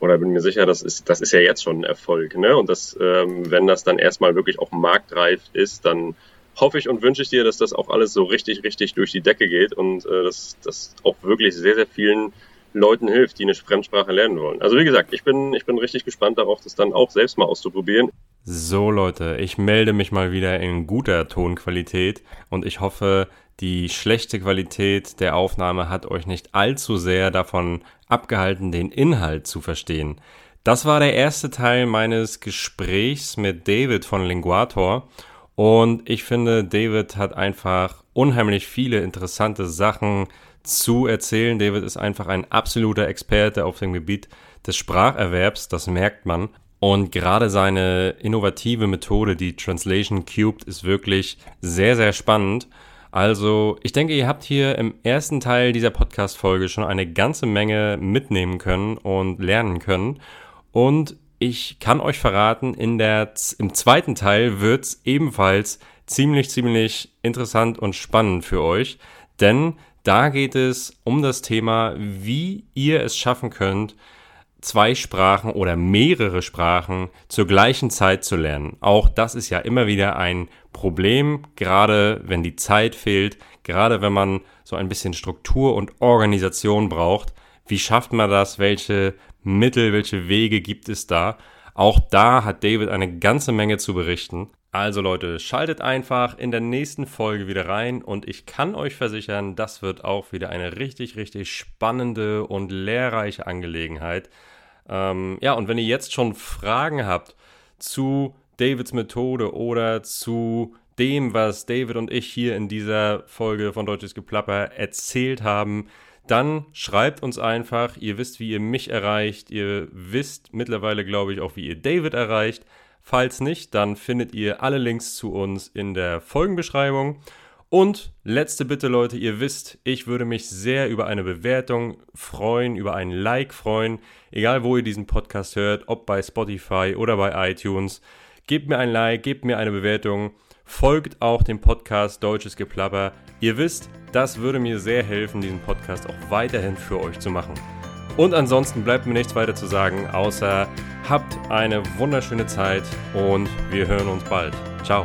oder bin mir sicher, das ist, das ist ja jetzt schon ein Erfolg, ne? Und das, ähm, wenn das dann erstmal wirklich auch marktreif ist, dann hoffe ich und wünsche ich dir, dass das auch alles so richtig, richtig durch die Decke geht und äh, dass das auch wirklich sehr, sehr vielen Leuten hilft, die eine Fremdsprache lernen wollen. Also wie gesagt, ich bin, ich bin richtig gespannt darauf, das dann auch selbst mal auszuprobieren. So Leute, ich melde mich mal wieder in guter Tonqualität und ich hoffe, die schlechte Qualität der Aufnahme hat euch nicht allzu sehr davon abgehalten, den Inhalt zu verstehen. Das war der erste Teil meines Gesprächs mit David von Linguator und ich finde, David hat einfach unheimlich viele interessante Sachen zu erzählen. David ist einfach ein absoluter Experte auf dem Gebiet des Spracherwerbs, das merkt man. Und gerade seine innovative Methode, die Translation Cubed, ist wirklich sehr, sehr spannend. Also, ich denke, ihr habt hier im ersten Teil dieser Podcast-Folge schon eine ganze Menge mitnehmen können und lernen können. Und ich kann euch verraten, in der, im zweiten Teil wird es ebenfalls ziemlich, ziemlich interessant und spannend für euch. Denn da geht es um das Thema, wie ihr es schaffen könnt, zwei Sprachen oder mehrere Sprachen zur gleichen Zeit zu lernen. Auch das ist ja immer wieder ein Problem, gerade wenn die Zeit fehlt, gerade wenn man so ein bisschen Struktur und Organisation braucht. Wie schafft man das? Welche Mittel, welche Wege gibt es da? Auch da hat David eine ganze Menge zu berichten. Also Leute, schaltet einfach in der nächsten Folge wieder rein und ich kann euch versichern, das wird auch wieder eine richtig, richtig spannende und lehrreiche Angelegenheit. Ähm, ja, und wenn ihr jetzt schon Fragen habt zu Davids Methode oder zu dem, was David und ich hier in dieser Folge von Deutsches Geplapper erzählt haben, dann schreibt uns einfach. Ihr wisst, wie ihr mich erreicht. Ihr wisst mittlerweile, glaube ich, auch, wie ihr David erreicht. Falls nicht, dann findet ihr alle Links zu uns in der Folgenbeschreibung. Und letzte Bitte, Leute, ihr wisst, ich würde mich sehr über eine Bewertung freuen, über ein Like freuen, egal wo ihr diesen Podcast hört, ob bei Spotify oder bei iTunes. Gebt mir ein Like, gebt mir eine Bewertung, folgt auch dem Podcast Deutsches Geplapper. Ihr wisst, das würde mir sehr helfen, diesen Podcast auch weiterhin für euch zu machen. Und ansonsten bleibt mir nichts weiter zu sagen, außer habt eine wunderschöne Zeit und wir hören uns bald. Ciao.